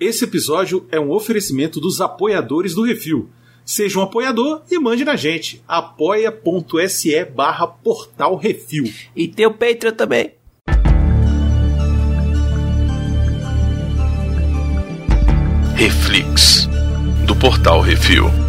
Esse episódio é um oferecimento dos apoiadores do Refil. Seja um apoiador e mande na gente. apoia.se barra portal Refil. E tem o Patreon também. Reflix, do portal Refil.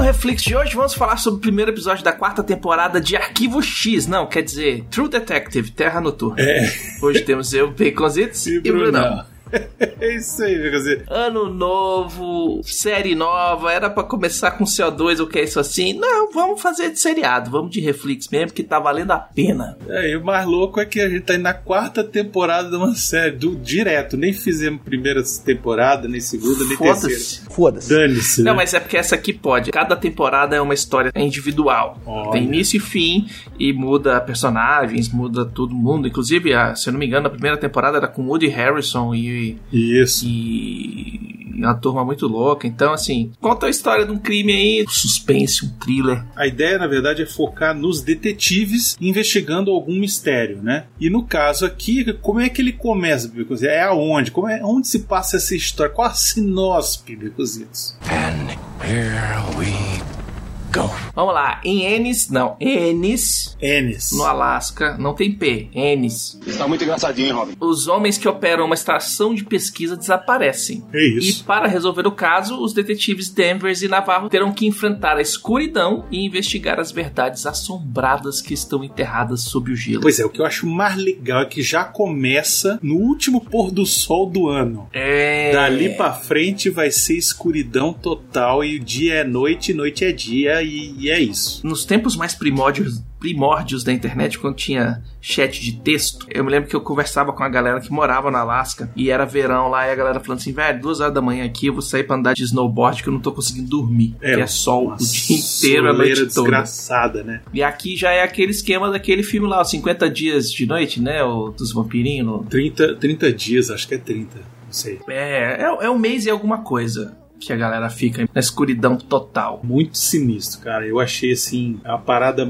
No Reflex de hoje vamos falar sobre o primeiro episódio da quarta temporada de Arquivo X. Não, quer dizer, True Detective, Terra Noturna. É. Hoje temos eu, Baconzitos e, E Brunão. Brunão. É isso aí, quer dizer. Ano novo, série nova, era pra começar com CO2 ou que é isso assim? Não, vamos fazer de seriado, vamos de Reflex mesmo, que tá valendo a pena. É, e o mais louco é que a gente tá indo na quarta temporada de uma série, do, direto. Nem fizemos primeira temporada, nem segunda, nem terceira. Foda-se. Foda-se. Dane-se. Não, né? mas é porque essa aqui pode. Cada temporada é uma história individual. Olha. Tem início e fim, e muda personagens, muda todo mundo. Inclusive, a- se eu não me engano, a primeira temporada era com Woody Harrison e, Isso. e uma turma muito louca. Então, assim, conta a história de um crime aí, um suspense, um thriller. A ideia, na verdade, é focar nos detetives investigando algum mistério, né? E no caso aqui, como é que ele começa, Bicositos? É aonde? Como é, onde se passa essa história? Qual a sinopse, Bicositos? Vamos lá, em Ennis, não, Ennis, Ennis. no Alasca, não tem P, Ennis. Está muito engraçadinho, hein, Robin? Os homens que operam uma estação de pesquisa desaparecem. É E isso. para resolver o caso, os detetives Danvers e Navarro terão que enfrentar a escuridão e investigar as verdades assombradas que estão enterradas sob o gelo. Pois é, o que eu acho mais legal é que já começa no último pôr do sol do ano. É. Dali pra frente vai ser escuridão total e dia é noite, noite é dia e, e é isso. Nos tempos mais primórdios, primórdios da internet, quando tinha chat de texto, eu me lembro que eu conversava com a galera que morava no Alasca e era verão lá e a galera falando assim: velho, duas horas da manhã aqui eu vou sair pra andar de snowboard que eu não tô conseguindo dormir. É, que é sol o dia inteiro, a noite toda. desgraçada, né? E aqui já é aquele esquema daquele filme lá, os 50 dias de noite, né? O dos vampirinhos. no- 30, 30 dias, acho que é 30, não sei. É, é, é um mês e alguma coisa que a galera fica na escuridão total. Muito sinistro, cara. Eu achei assim uma parada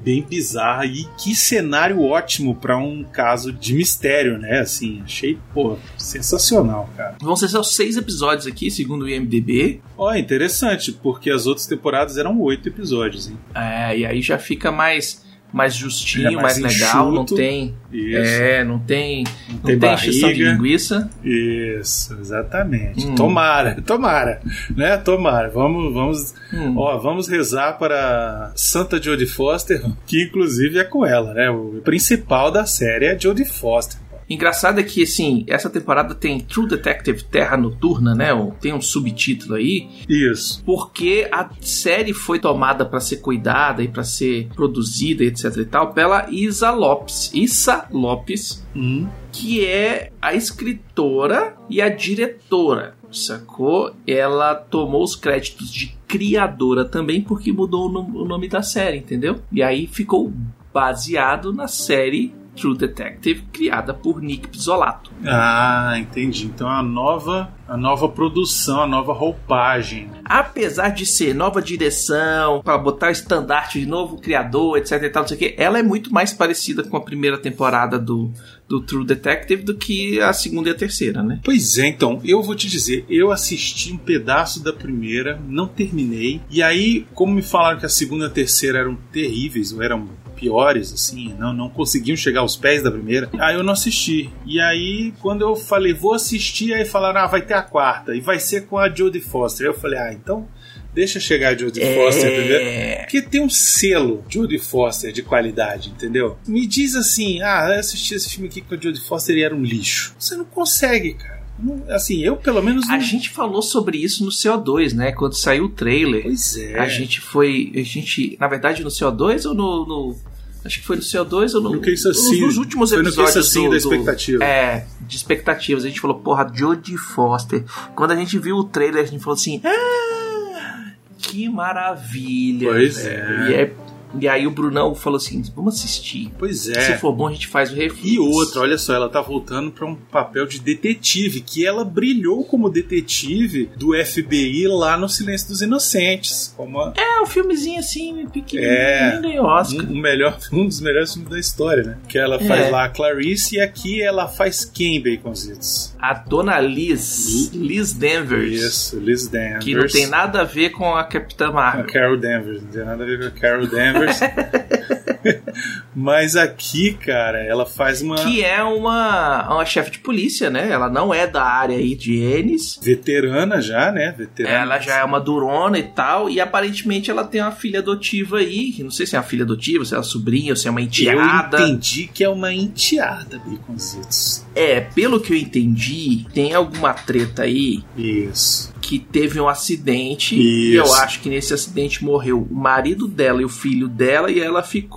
bem bizarra e que cenário ótimo pra um caso de mistério, né? Assim, achei, pô, sensacional, cara. Vão ser só seis episódios aqui, segundo o IMDB. Ó, interessante, porque as outras temporadas eram oito episódios, hein? É, e aí já fica mais, mais justinho, É mais mais, legal. Não tem. Isso. É, não tem. Não tem tem, encheção de linguiça. Isso, exatamente. Hum. Tomara, tomara, né? Tomara. Vamos, vamos, Hum. ó, vamos rezar para Santa Jodie Foster, que inclusive é com ela, né? O principal da série é Jodie Foster. Engraçado é que, assim, essa temporada tem True Detective Terra Noturna, né? Tem um subtítulo aí. Isso. porque a série foi tomada para ser cuidada e para ser produzida, etc e tal, pela Isa Lopes, Issa Lopes, Hum. que é a escritora e a diretora, sacou? Ela tomou os créditos de criadora também porque mudou o nome da série, entendeu? E aí ficou baseado na série True Detective criada por Nick Pizzolato. Ah, entendi. Então a nova, a nova produção, a nova roupagem. apesar de ser nova direção, para botar o estandarte de novo criador, etc e tal, não sei o que, ela é muito mais parecida com a primeira temporada do, do True Detective do que a segunda e a terceira, né? Pois é, então, eu vou te dizer, eu assisti um pedaço da primeira, não terminei. E aí, como me falaram que a segunda e a terceira eram terríveis, ou eram piores, assim, não, não conseguiam chegar aos pés da primeira, aí eu não assisti. E aí, quando eu falei, vou assistir, aí falaram, ah, vai ter a quarta, e vai ser com a Jodie Foster. Aí eu falei, ah, então deixa chegar a Jodie Foster primeiro. É... Porque tem um selo Jodie Foster de qualidade, entendeu? Me diz assim, ah, eu assisti esse filme aqui com a Jodie Foster e era um lixo. Você não consegue, cara. Assim, eu pelo menos não... A gente falou sobre isso no CO2, né? Quando saiu o trailer. Pois é. A gente foi. A gente. Na verdade, no CO2 ou no. no- acho que foi no CO2 ou no. No que isso assim, nos últimos foi no que isso episódios assim do, da do- expectativa. É, de expectativas. A gente falou, porra, Jodie Foster. Quando a gente viu o trailer, a gente falou assim. Ah, que maravilha. Pois velho." é. E é E aí o Brunão falou assim: vamos assistir. Pois é. Se for bom, a gente faz o reflexo. E outra, olha só, ela tá voltando para um papel de detetive, que ela brilhou como detetive do FBI lá no Silêncio dos Inocentes. Como a... É, um filmezinho assim, pequenininho, É. ganhou Oscar. um, um melhor, um dos melhores filmes da história, né? Que ela faz É. lá a Clarice e aqui ela faz quem, Baconzitos? A Dona Liz, Liz Danvers, Isso, Liz Danvers. que não tem nada a ver com a Capitã A Marvel. Carol Danvers, não tem nada a ver com a Carol Danvers. conversa. Mas aqui, cara, ela faz uma Que é uma, uma chefe de polícia, né? Ela não é da área aí de Ennis. veterana já, né? Veterana. Ela já é uma durona e tal, e aparentemente ela tem uma filha adotiva aí, que não sei se é uma filha adotiva, se é uma sobrinha, ou se é uma enteada. Eu entendi que é uma enteada, Baconzitos. É, pelo que eu entendi, tem alguma treta aí Isso. que teve um acidente e eu Isso. acho que nesse acidente morreu o marido dela e o filho dela e ela ficou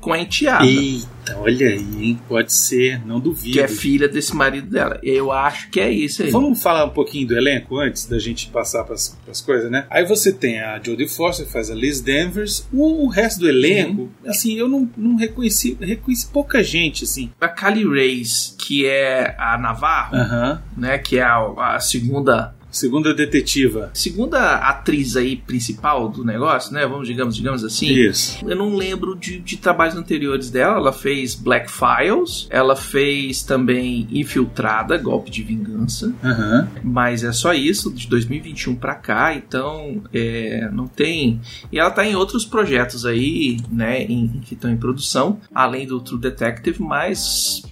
com a enteada. Eita, olha aí, hein? Pode ser, não duvido. Que é filha desse marido dela. Eu acho que é isso aí. Vamos falar um pouquinho do elenco antes da gente passar para as coisas, né? Aí você tem a Jodie Foster, faz a Liz Danvers. O, resto do elenco, Uhum. assim, eu não, não reconheci, reconheci pouca gente, assim. A Kali Reis, que é a Navarro, Aham. né? Que é a, a segunda Segunda detetiva. segunda atriz aí principal do negócio, né? Vamos, digamos, digamos assim. Isso. Eu não lembro de, de trabalhos anteriores dela. Ela fez Black Files, ela fez também Infiltrada, Golpe de Vingança, Aham. mas é só isso, de 2021 pra cá, então é, não tem. E ela tá em outros projetos aí, né, em- que estão em produção, além do True Detective, mas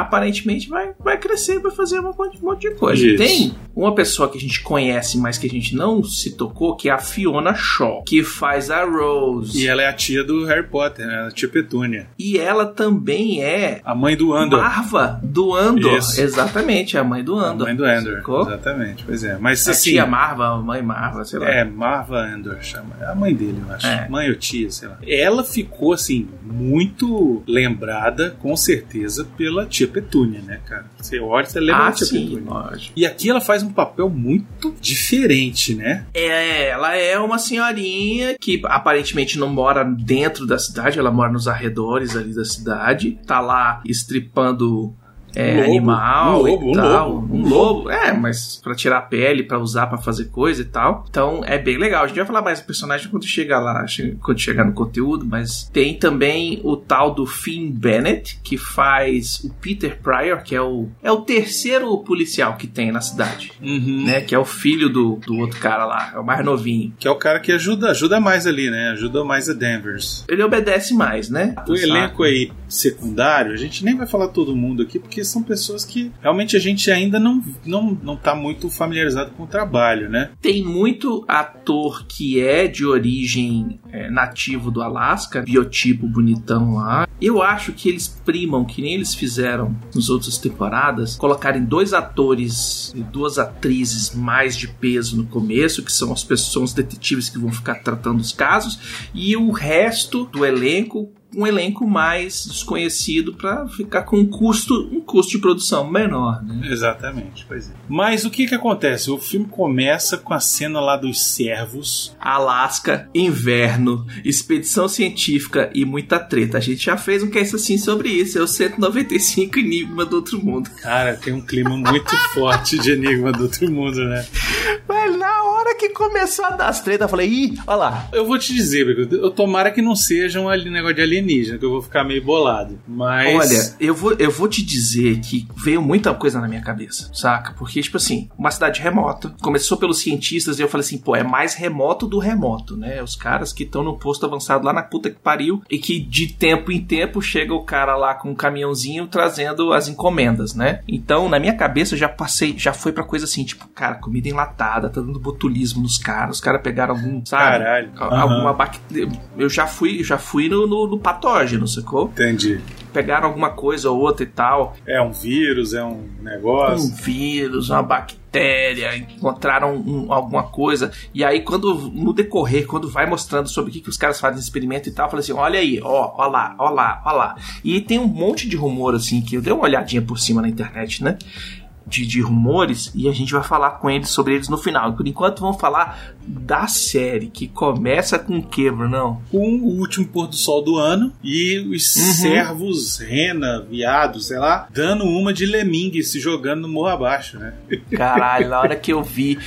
aparentemente vai, vai crescer, vai fazer um monte, um monte de coisa. Isso. Tem uma pessoa que a gente conhece, mas que a gente não se tocou, que é a Fiona Shaw, que faz a Rose. E ela é a tia do Harry Potter, né? A tia Petúnia. E ela também é A mãe do Andor. Marva do Andor. Isso. Exatamente, é a mãe do A Andor. mãe do Andor. Sacou? Exatamente. Pois é. Mas A assim. tia Marva, a mãe Marva, sei lá. É, Marva Andor, chama. É a mãe dele, eu acho. É. Mãe ou tia, sei lá. Ela ficou, assim, muito lembrada, com certeza, pela tia Petúnia, né, cara? Você olha, você lembra ah, da tia sim, Petúnia. lógico. E aqui ela faz um papel muito diferente, né? É, ela é uma senhorinha que aparentemente não mora dentro da cidade, ela mora nos arredores ali da cidade. Tá lá estripando é, Um lobo, animal um lobo, e um tal. lobo. Um lobo, é, mas pra tirar a pele, pra usar pra fazer coisa e tal. Então é bem legal. A gente vai falar mais do personagem quando chegar lá, quando chegar no conteúdo, mas tem também o tal do Finn Bennett, que faz o Peter Pryor, que é o, é o terceiro policial que tem na cidade. Uhum. Né, que é o filho do, do outro cara lá, é o mais novinho. Que é o cara que ajuda, ajuda mais ali, né? Ajuda mais a Danvers. Ele obedece mais, né? O elenco aí secundário, a gente nem vai falar todo mundo aqui, porque são pessoas que realmente a gente ainda não, não, não tá muito familiarizado com o trabalho, né? Tem muito ator que é de origem é, nativo do Alasca, biotipo bonitão lá. Eu acho que eles primam, que nem eles fizeram nas outras temporadas, colocarem dois atores e duas atrizes mais de peso no começo, que são as pessoas, os detetives que vão ficar tratando os casos, e o resto do elenco um elenco mais desconhecido para ficar com um custo, um custo de produção menor, né? Exatamente, pois é. Mas o que que acontece? O filme começa com a cena lá dos servos. Alasca, inverno, expedição científica e muita treta. A gente já fez um cast assim sobre isso. É o 195 Enigma do Outro Mundo. Cara, tem um clima muito forte de Enigma do Outro Mundo, né? Mas na hora que começou a dar as tretas, eu falei, ih, olha lá. Eu vou te dizer, eu tomara que não seja um negócio de alienígena, que eu vou ficar meio bolado. Mas. Olha, eu vou, eu vou te dizer que veio muita coisa na minha cabeça, saca? Porque, tipo assim, uma cidade remota, começou pelos cientistas e eu falei assim, pô, é mais remoto do remoto, né? Os caras que estão no posto avançado lá na puta que pariu e que de tempo em tempo chega o cara lá com um caminhãozinho trazendo as encomendas, né? Então, na minha cabeça, eu já passei, já foi pra coisa assim, tipo, cara, comida enlatada, tá dando botulismo nos caras, os caras pegaram algum, sabe? Caralho. Alguma bactéria. Eu já fui, já fui no, no, no patógeno, sacou? Entendi. pegaram alguma coisa ou outra e tal, É um vírus, é um um negócio. vírus, uma bactéria, encontraram um- alguma coisa. E aí, quando no decorrer, quando vai mostrando sobre o que, que os caras fazem experimento e tal, falei assim: olha aí, ó, ó lá, ó lá, ó lá. E tem um monte de rumor assim que eu dei uma olhadinha por cima na internet, né? De, de rumores e a gente vai falar com eles sobre eles no final. Por enquanto, vamos falar da série que começa com o que, Brunão? Com o último pôr do sol do ano e os Uhum. servos, rena, viados, sei lá, dando uma de lemingue se jogando no morro abaixo, né? Caralho, na hora que eu vi.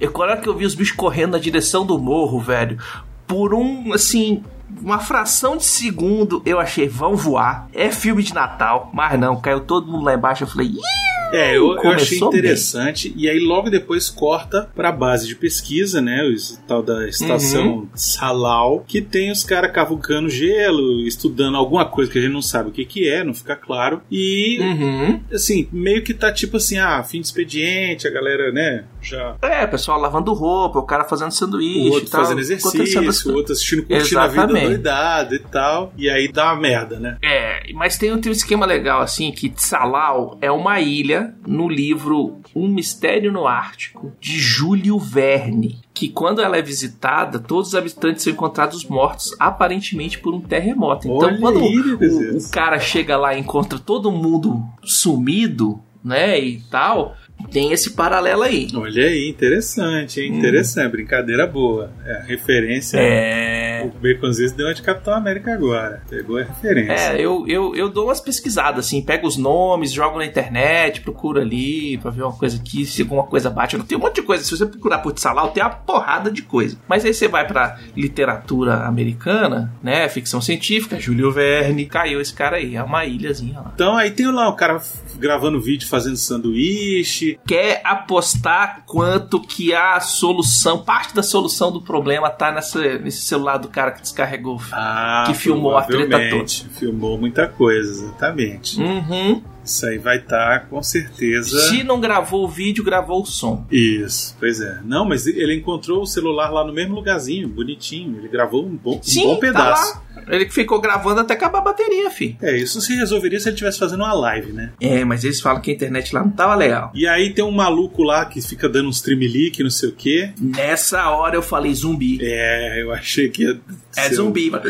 Eu, na hora que eu vi os bichos correndo na direção do morro, velho, por um, assim. Uma fração de segundo eu achei, vão voar. É filme de Natal, mas não, caiu todo mundo lá embaixo. Eu falei, Ih! É, eu, eu achei Começou bem. interessante. E aí logo depois corta pra base de pesquisa, né? O tal da estação Uhum. Salau, que tem os caras cavucando gelo, estudando alguma coisa que a gente não sabe o que, que é, não fica claro. E Uhum. assim, meio que tá tipo assim, ah, fim de expediente, a galera, né, já. É, o pessoal lavando roupa, o cara fazendo sanduíche, O outro tal, fazendo acontecendo as exercício, o outro assistindo, curtindo a vida doidada e tal. E aí dá uma merda, né? É, mas tem, tem um esquema legal assim que Tsalau é uma ilha no livro Um Mistério no Ártico de Júlio Verne, que quando ela é visitada, todos os habitantes são encontrados mortos aparentemente por um terremoto. Então, Olha quando o, o cara chega lá e encontra todo mundo sumido, né, e tal, tem esse paralelo aí. Olha aí, interessante, hein? Hum. Interessante, brincadeira boa. É, referência. É. O Baconzitos deu uma de Capitão América agora. Pegou a referência. É, eu, eu, eu dou umas pesquisadas, assim, pego os nomes, jogo na internet, procuro ali pra ver uma coisa aqui, se alguma coisa bate. Tem um monte de coisa. Se você procurar por Tsalau, tem uma porrada de coisa. Mas aí você vai pra literatura americana, né? Ficção científica, Júlio Verne, caiu esse cara aí, é uma ilhazinha lá. Então aí tem lá o cara gravando vídeo fazendo sanduíche. Quer apostar quanto que a solução, parte da solução do problema tá nessa, nesse celular do cara que descarregou. Ah, Que filmou a treta provavelmente. Filmou muita coisa, exatamente. Uhum. Isso aí vai estar com certeza. Se não gravou o vídeo, gravou o som. Isso, pois é. Não, mas ele encontrou o celular lá no mesmo lugarzinho, bonitinho. Ele gravou um bom, um Sim, bom tá pedaço. lá. Ele ficou gravando até acabar a bateria, fi. É, isso se resolveria se ele estivesse fazendo uma live, né? É, mas eles falam que a internet lá não tava legal. E aí tem um maluco lá que fica dando uns tremelique, não sei o quê. Nessa hora eu falei zumbi. É, eu achei que ia É ser- zumbi. mano.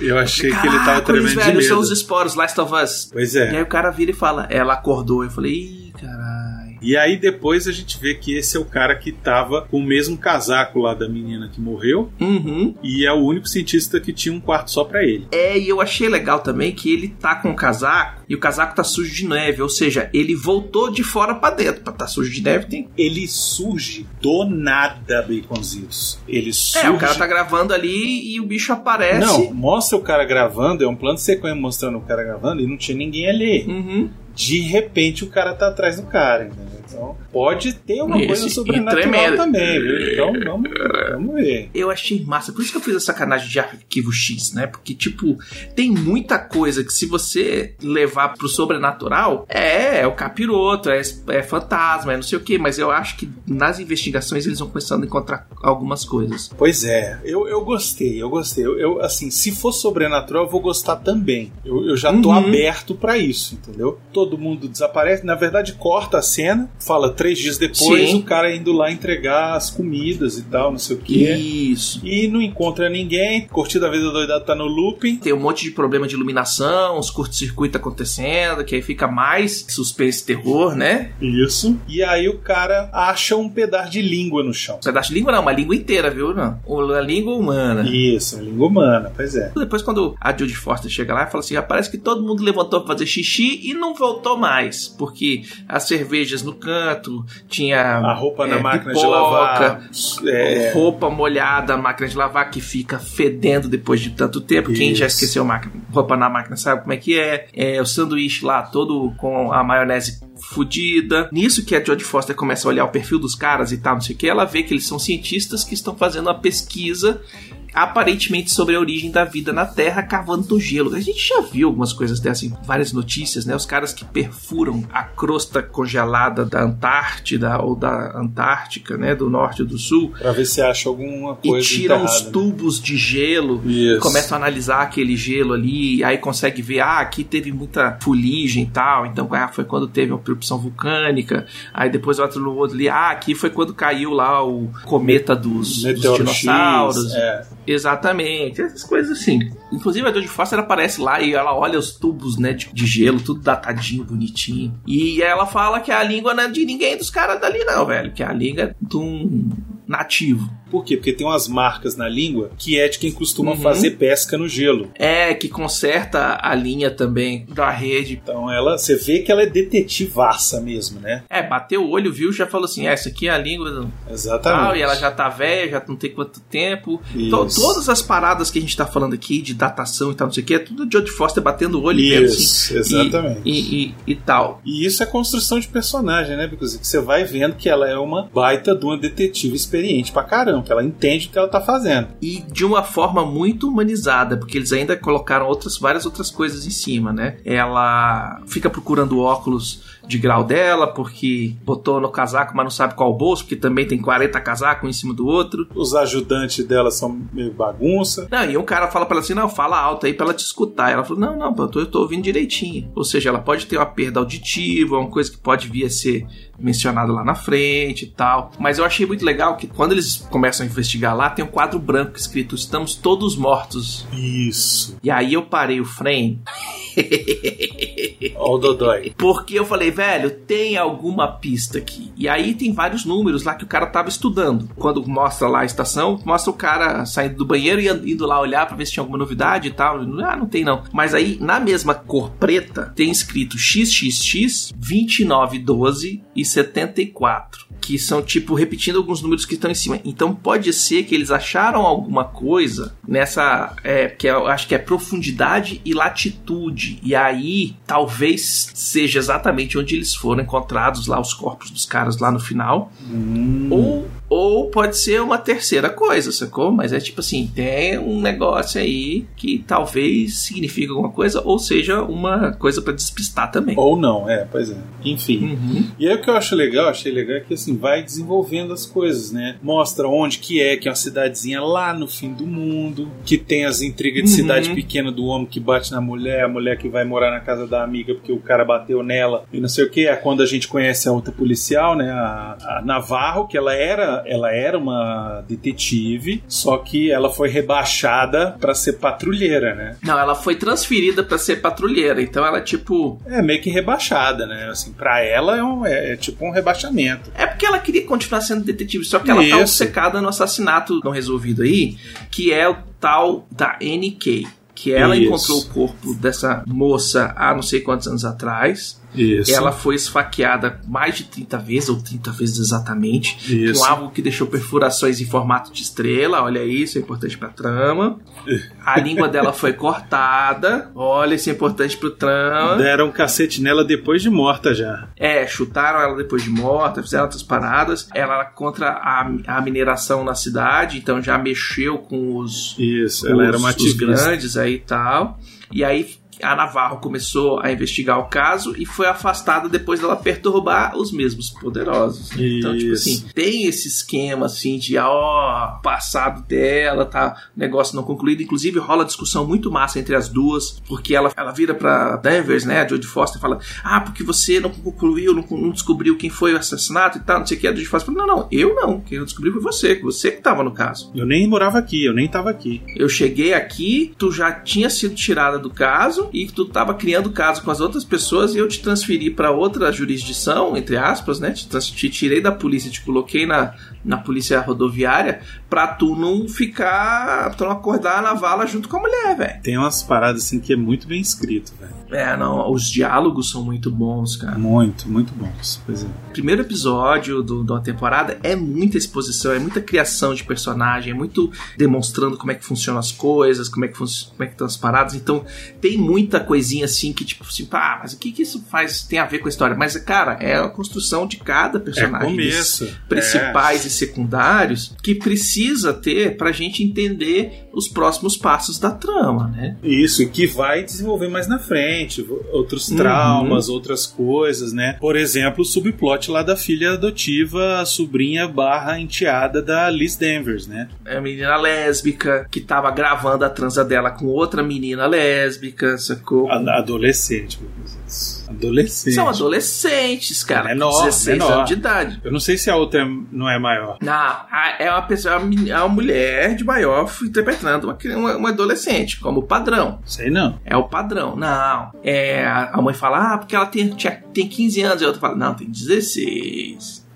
Eu achei que ele tava Caraca, tremendo de velho, medo. são os esporos, Last of Us. Pois E aí é. o cara vira e fala, ela acordou. Eu falei, ih, caralho. E aí depois a gente vê que esse é o cara que tava com o mesmo casaco lá da menina que morreu. Uhum. E é o único cientista que tinha um quarto só pra ele. É, e eu achei legal também que ele tá com o casaco e o casaco tá sujo de neve. Ou seja, ele voltou de fora pra dentro. Pra tá sujo de neve tem. Ele surge do nada, Baconzitos. Ele surge. É, o cara tá gravando ali e o bicho aparece. Não, mostra o cara gravando, é um plano de sequência mostrando o cara gravando e não tinha ninguém ali. Uhum. De repente o cara tá atrás do cara, entendeu? Então pode ter uma Isso, coisa sobrenatural também, viu? Então vamos, vamos ver. Eu achei massa, por isso que eu fiz a sacanagem de arquivo X, né? Porque, tipo, tem muita coisa que se você levar pro sobrenatural, é, é o capiroto, é, é fantasma, é não sei o que, mas eu acho que nas investigações eles vão começando a encontrar algumas coisas. Pois é, eu, eu gostei, eu gostei. Eu, eu, assim, se for sobrenatural, eu vou gostar também. Eu, eu já tô Uhum. aberto pra isso, entendeu? Todo mundo desaparece, na verdade, corta a cena, fala três dias depois, Sim. o cara indo lá entregar as comidas e tal, não sei o quê. Isso. E não encontra ninguém, curtida a vida doidada tá no looping. Tem um monte de problema de iluminação, os curto-circuito acontecendo, que aí fica mais suspense e terror, né? Isso. E aí o cara acha um pedaço de língua no chão. Um pedaço de língua não, uma língua inteira, viu? Não. Uma língua humana. Isso, uma língua humana, pois é. Depois, quando a Judy Foster chega lá, fala assim: "Ah, parece que todo mundo levantou pra fazer xixi e não voltou mais. Porque as cervejas no canto, tinha. A roupa na é, máquina de pipoca, lavar. É, Roupa molhada na máquina de lavar que fica fedendo depois de tanto tempo. Quem já Isso. esqueceu máquina, roupa na máquina sabe como é que é. é. O sanduíche lá todo com a maionese fudida. Nisso que a Jodie Foster começa a olhar o perfil dos caras e tal, não sei o que, ela vê que eles são cientistas que estão fazendo uma pesquisa aparentemente sobre a origem da vida na Terra cavando no gelo. A gente já viu algumas coisas dessas em várias notícias, né? Os caras que perfuram a crosta congelada da Antártida ou da Antártica, né? Do norte ou do sul. pra ver se acha alguma E coisa tiram os né? tubos de gelo Isso. começam a analisar aquele gelo ali, e aí consegue ver, ah, aqui teve muita fuligem e tal, então ah, foi quando teve uma erupção vulcânica, aí depois outro no outro ali, ah, aqui foi quando caiu lá o cometa dos, dos dinossauros. X, é. Exatamente, essas coisas assim. Inclusive a Jodie Foster aparece lá e ela olha os tubos, né, de, de gelo, tudo datadinho, bonitinho. E ela fala que a língua não é de ninguém dos caras dali não, velho, que a língua é de um nativo. Por quê? Porque tem umas marcas na língua que é de quem costuma Uhum. fazer pesca no gelo. É, que conserta a linha também da rede. Então ela, você vê que ela é detetivaça mesmo, né? É, bateu o olho, viu, já falou assim, é, essa aqui é a língua Exatamente. tal, e ela já tá velha, já não tem quanto tempo. Isso. To- todas as paradas que a gente tá falando aqui, de datação e tal, não sei o que, é tudo de Jodie Foster batendo o olho Isso, assim, exatamente. E, e, e, e tal. E isso é construção de personagem, né? Porque você vai vendo que ela é uma baita de uma detetive experiente pra caramba, que ela entende o que ela tá fazendo. E de uma forma muito humanizada, porque eles ainda colocaram outras, várias outras coisas em cima, né? Ela fica procurando óculos de grau dela, porque botou no casaco, mas não sabe qual bolso, porque também tem 40 casacos um em cima do outro. Os ajudantes dela são meio bagunça. Não, e um cara fala pra ela assim: não, fala alto aí pra ela te escutar. Ela falou: não, não, eu tô, eu tô ouvindo direitinho. Ou seja, ela pode ter uma perda auditiva, uma coisa que pode vir a ser mencionada lá na frente e tal. Mas eu achei muito legal que quando eles começam a investigar lá, tem um quadro branco escrito: estamos todos mortos. Isso. E aí eu parei o frame. Ó o Dodói. Porque eu falei, velho, tem alguma pista aqui. E aí tem vários números lá que o cara tava estudando. Quando mostra lá a estação, mostra o cara saindo do banheiro e indo lá olhar pra ver se tinha alguma novidade e tal. Ah, não tem não. Mas aí, na mesma cor preta, tem escrito XXX 2912 e 74. Que são, tipo, repetindo alguns números que estão em cima. Então pode ser que eles acharam alguma coisa nessa. É, que eu acho que é profundidade e latitude. E aí, talvez seja exatamente onde eles foram encontrados lá, os corpos dos caras lá no final. Hum. Ou, ou pode ser uma terceira coisa, sacou? Mas é tipo assim, tem um negócio aí que talvez signifique alguma coisa, ou seja, uma coisa pra despistar também. Ou não, é, pois é. Enfim. Uhum. E aí o que eu acho legal, achei legal, é que assim, vai desenvolvendo as coisas, né? Mostra onde que é, que é uma cidadezinha lá no fim do mundo, que tem as intrigas de Uhum. cidade pequena do homem que bate na mulher, a mulher que vai morar na casa da amiga porque o cara bateu nela e não sei o que. É quando a gente conhece a outra policial, né? A, a Navarro, que ela era, ela era uma detetive, só que ela foi rebaixada pra ser patrulheira, né? Não, ela foi transferida pra ser patrulheira, então ela tipo. É meio que rebaixada, né? Assim, pra ela é, um- é- é tipo um rebaixamento. É porque ela queria continuar sendo detetive, só que ela tá Isso. obcecada no assassinato não resolvido aí, que é o tal da NK. Que ela Isso. encontrou o corpo dessa moça há não sei quantos anos atrás. Isso. Ela foi esfaqueada mais de 30 vezes, ou 30 vezes exatamente, Isso. com algo que deixou perfurações em formato de estrela. Olha isso, é importante pra trama. A língua dela foi cortada. Olha, isso é importante pro trama. Deram um cacete nela depois de morta já. É, chutaram ela depois de morta, fizeram outras paradas. Ela era contra a, a mineração na cidade, então já mexeu com os, Isso, com ela era os- uma os grandes aí e tal. E aí a Navarro começou a investigar o caso e foi afastada depois dela perturbar os mesmos poderosos. Então, tipo assim, tem esse esquema assim de ó, passado dela, tá, negócio não concluído. Inclusive rola discussão muito massa entre as duas, porque ela, ela vira pra Danvers, né, a Jodie Foster e fala: "Ah, porque você não concluiu, não, não descobriu quem foi o assassinato e tal, não sei o que". A Jodie Foster fala: "Não, não, eu não, quem eu descobri foi você, você que tava no caso". Eu nem morava aqui, eu nem tava aqui. Eu cheguei aqui, tu já tinha sido tirada do caso e tu tava criando caso com as outras pessoas e eu te transferi pra outra jurisdição, entre aspas, né? Te, te tirei da polícia, te coloquei na, na polícia rodoviária pra tu não ficar, tu não acordar na vala junto com a mulher, velho. Tem umas paradas assim que é muito bem escrito, velho. É, não, os diálogos são muito bons, cara. Muito, muito bons. Pois é. Primeiro episódio do, da temporada é muita exposição, é muita criação de personagem, é muito demonstrando como é que funcionam as coisas, como é que, como é que estão as paradas. Então tem muita coisinha assim que, tipo assim, pá, mas o que, que isso faz, tem a ver com a história? Mas, cara, é a construção de cada É personagem. começo. desses Principais e secundários que precisa ter pra gente entender os próximos passos da trama, né? É. Isso, que vai desenvolver mais na frente. Outros Uhum. traumas, outras coisas, né? Por exemplo, o subplot lá da filha adotiva, a sobrinha barra enteada da Liz Danvers, né? É a menina lésbica que tava gravando a transa dela com outra menina lésbica, sacou? A- Adolescente. Adolescente. São adolescentes, cara. Menor, 16 menor. anos de idade. Eu não sei se a outra é- não é maior. Não, a- é uma pessoa, é uma é mulher de maior interpretando uma, uma, uma adolescente, como padrão. Sei não. É o padrão. Não. É, a a mãe fala, ah, porque ela tem, tinha- tem 15 anos. E a outra fala, não, tem 16.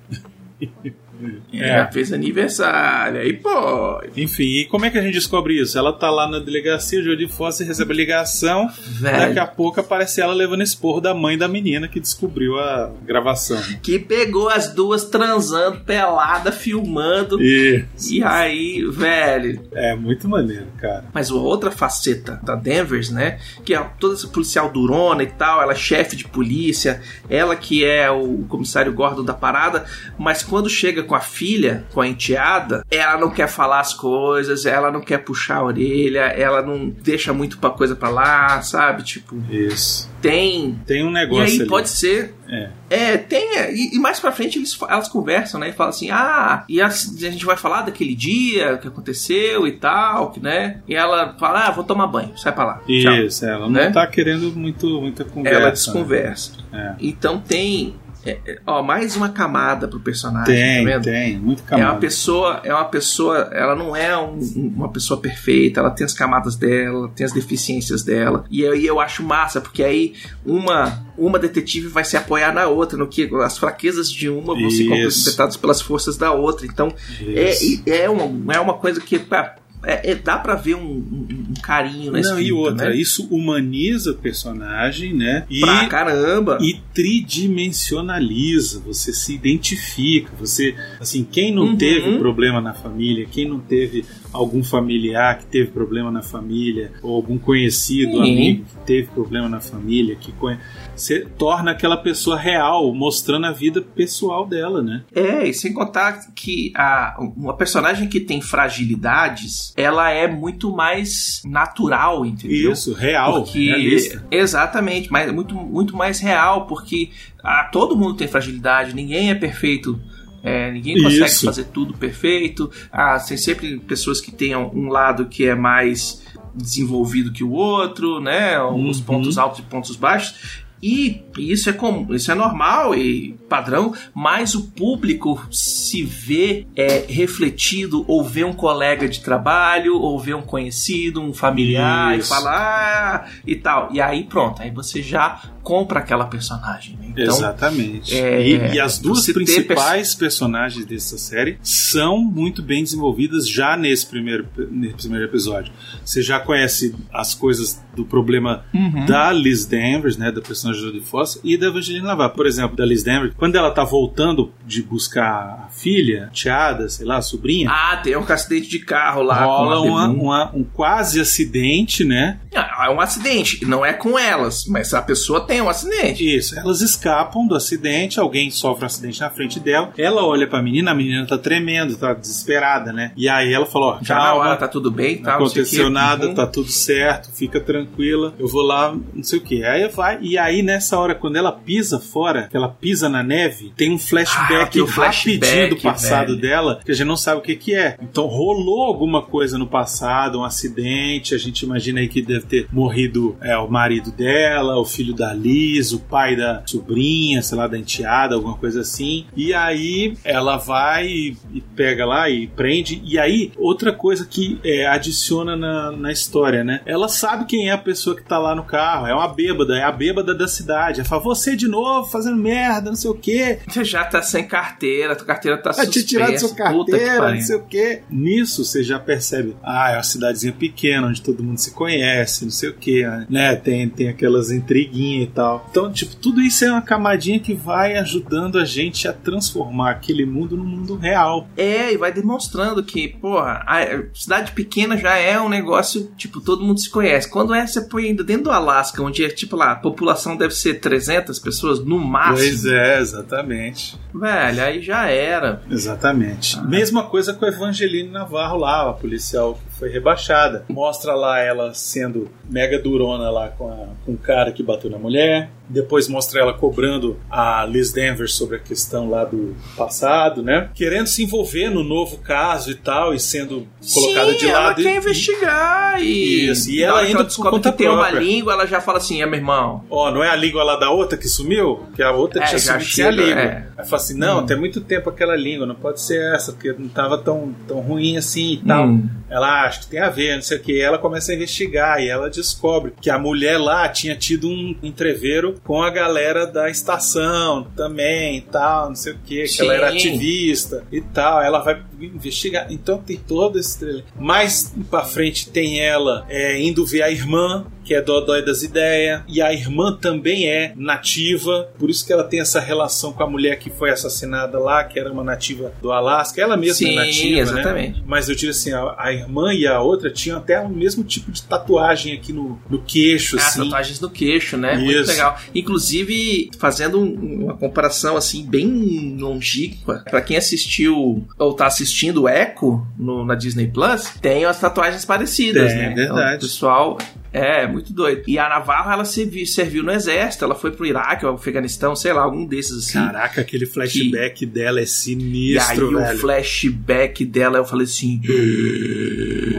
É, É. fez aniversário. Aí pode. Enfim, e como é que a gente descobre isso? Ela tá lá na delegacia, o Jodie Foster recebe a ligação, daqui Velho. a pouco aparece ela levando esporro da mãe da menina que descobriu a gravação. Que pegou as duas transando, pelada, filmando. E E aí, velho. é muito maneiro, cara. Mas uma outra faceta da Danvers, né? Que é toda essa policial durona e tal, ela é chefe de polícia, ela que é o comissário Gordon da parada, mas quando chega com a filha, com a enteada, ela não quer falar as coisas, ela não quer puxar a orelha, ela não deixa muito pra coisa pra lá, sabe? Tipo, Isso. tem. Tem um E negócio aí ali. pode ser É. é, tem. é, E, e mais pra frente eles, elas conversam, né? E falam assim: ah, e a, a gente vai falar daquele dia, o que aconteceu e tal, que, né? E ela fala: ah, vou tomar banho, sai pra lá. Tchau. Isso, ela não Né? tá querendo muito, muita conversa. Ela né? desconversa. É. Então tem. É, é, ó, mais uma camada pro personagem, Tem, tá vendo? tem, muito É camada. uma pessoa, é uma pessoa, ela não é um- um- uma pessoa perfeita, ela tem as camadas dela, tem as deficiências dela. E aí eu acho massa, porque aí uma uma detetive vai se apoiar na outra, no que as fraquezas de uma vão ser completadas pelas forças da outra. Então é, Isso. é, uma, é uma coisa que pá, é, é- dá pra ver um, um- um carinho na Não, e outra, né? isso humaniza o personagem, né? E, Pra caramba. e tridimensionaliza, você se identifica, você, assim, quem não Uhum. teve problema na família, quem não teve algum familiar que teve problema na família, ou algum conhecido, Sim. amigo que teve problema na família, que conhe... você torna aquela pessoa real, mostrando a vida pessoal dela, né? É, e sem contar que a, uma personagem que tem fragilidades, ela é muito mais natural, entendeu? Isso, real, porque realista. exatamente, mas muito, muito mais real, porque ah, todo mundo tem fragilidade, ninguém é perfeito. é, ninguém consegue Isso. fazer tudo perfeito. Ah, tem sempre pessoas que tenham um lado que é mais desenvolvido que o outro, né? Os Uhum. pontos altos e pontos baixos. E isso é comum, isso é normal e padrão, mas o público se vê é, refletido ou vê um colega de trabalho, ou vê um conhecido, um familiar, Isso. e fala, ah, e tal. E aí pronto, aí você já compra aquela personagem. né? Então, Exatamente. é, e, e as duas principais personagens dessa série são muito bem desenvolvidas já nesse primeiro, nesse primeiro episódio. Você já conhece as coisas do problema Uhum. da Liz Danvers, né, da personagem de Foster, e da Evangeline Lavar. Por exemplo, da Liz Danvers, quando ela tá voltando de buscar a filha, tiada, sei lá, a sobrinha, Ah, tem um acidente de carro lá. rola uma- uma- um quase acidente, né? É um acidente, não é com elas, mas a pessoa tem um acidente. Isso, elas escapam do acidente, alguém sofre um acidente na frente dela, ela olha pra menina, a menina tá tremendo, tá desesperada, né? E aí ela falou, ó, Já na calma, hora tá tudo bem, tá? não aconteceu nada, Uhum. tá tudo certo, fica tranquila, eu vou lá, não sei o que. Aí vai, e aí nessa hora, quando ela pisa fora, que ela pisa na neve, tem um Ah, flashback tem um rapidinho flashback, do passado velho. dela, que a gente não sabe o que que é. Então rolou alguma coisa no passado, um acidente, a gente imagina aí que deve ter morrido é, o marido dela, o filho da Liz, o pai da sobrinha, sei lá, da enteada, alguma coisa assim. E aí ela vai e, e pega lá e prende. E aí, outra coisa que é, adiciona na, na história, né? Ela sabe quem é a pessoa que tá lá no carro. É uma bêbada, é a bêbada da cidade. Ela fala, você de novo fazendo merda, não sei o quê. Você já tá sem carteira, tua carteira tá Vai te suspensa. tirar da sua carteira, não sei o quê. Nisso você já percebe, ah, é uma cidadezinha pequena, onde todo mundo se conhece, não sei o quê, né? Tem, tem aquelas intriguinhas e tal. Então, tipo, tudo isso é uma camadinha que vai ajudando a gente a transformar aquele mundo no mundo real. É, e vai demonstrando que, porra, a cidade pequena já é um negócio, tipo, todo mundo se conhece. Quando é, você põe ainda dentro do Alasca, onde é, tipo, lá, a população deve ser 300 pessoas no máximo. Pois é, exatamente. Velho, aí já era. Exatamente. Ah. Mesma coisa com a Evangeline Navarro lá, a policial que foi rebaixada. Mostra lá ela sendo mega durona lá com, a- com o cara que bateu na mulher. Depois mostra ela cobrando a Liz Denver sobre a questão lá do passado, né? Querendo se envolver no novo caso e tal, e sendo colocada Sim, de ela lado. quer e- investigar e, Isso, e ela por descobre que tem uma própria. língua, ela já fala assim, é meu irmão. Ó, não é a língua lá da outra que sumiu? Que a outra É, tinha sumido sem a chega, língua. é. Aí fala assim: não, Hum. tem muito tempo aquela língua, não pode ser essa, porque não tava tão, tão ruim assim e tal. Hum. Ela acha que tem a ver, não sei o que. Ela começa a investigar e ela descobre que a mulher lá tinha tido um entreveiro com a galera da estação também e tal, não sei o que, que ela era ativista e tal. Ela vai investigar. Então tem todo esse trailer. Mais pra frente tem ela é, indo ver a irmã, que é Dodói das Ideias, e a irmã também é nativa, por isso que ela tem essa relação com a mulher que foi assassinada lá, que era uma nativa do Alasca. Ela mesma Sim, é nativa, exatamente. né? Mas eu digo assim, a, a irmã e a outra tinham até o mesmo tipo de tatuagem aqui no, no queixo, Ah, assim. tatuagens no queixo, né? Muito Isso. legal. Inclusive, fazendo um- uma comparação assim, bem longínqua, pra quem assistiu ou tá assistindo Echo no, na Disney Plus, tem as tatuagens parecidas, Tem, né? é verdade. Então, o pessoal. É, muito doido. E a Navarro, ela servi- serviu no exército, ela foi pro Iraque, ou Afeganistão, sei lá, algum desses assim. Caraca, aquele flashback dela é e aí sinistro, o velho. flashback dela, eu falei assim.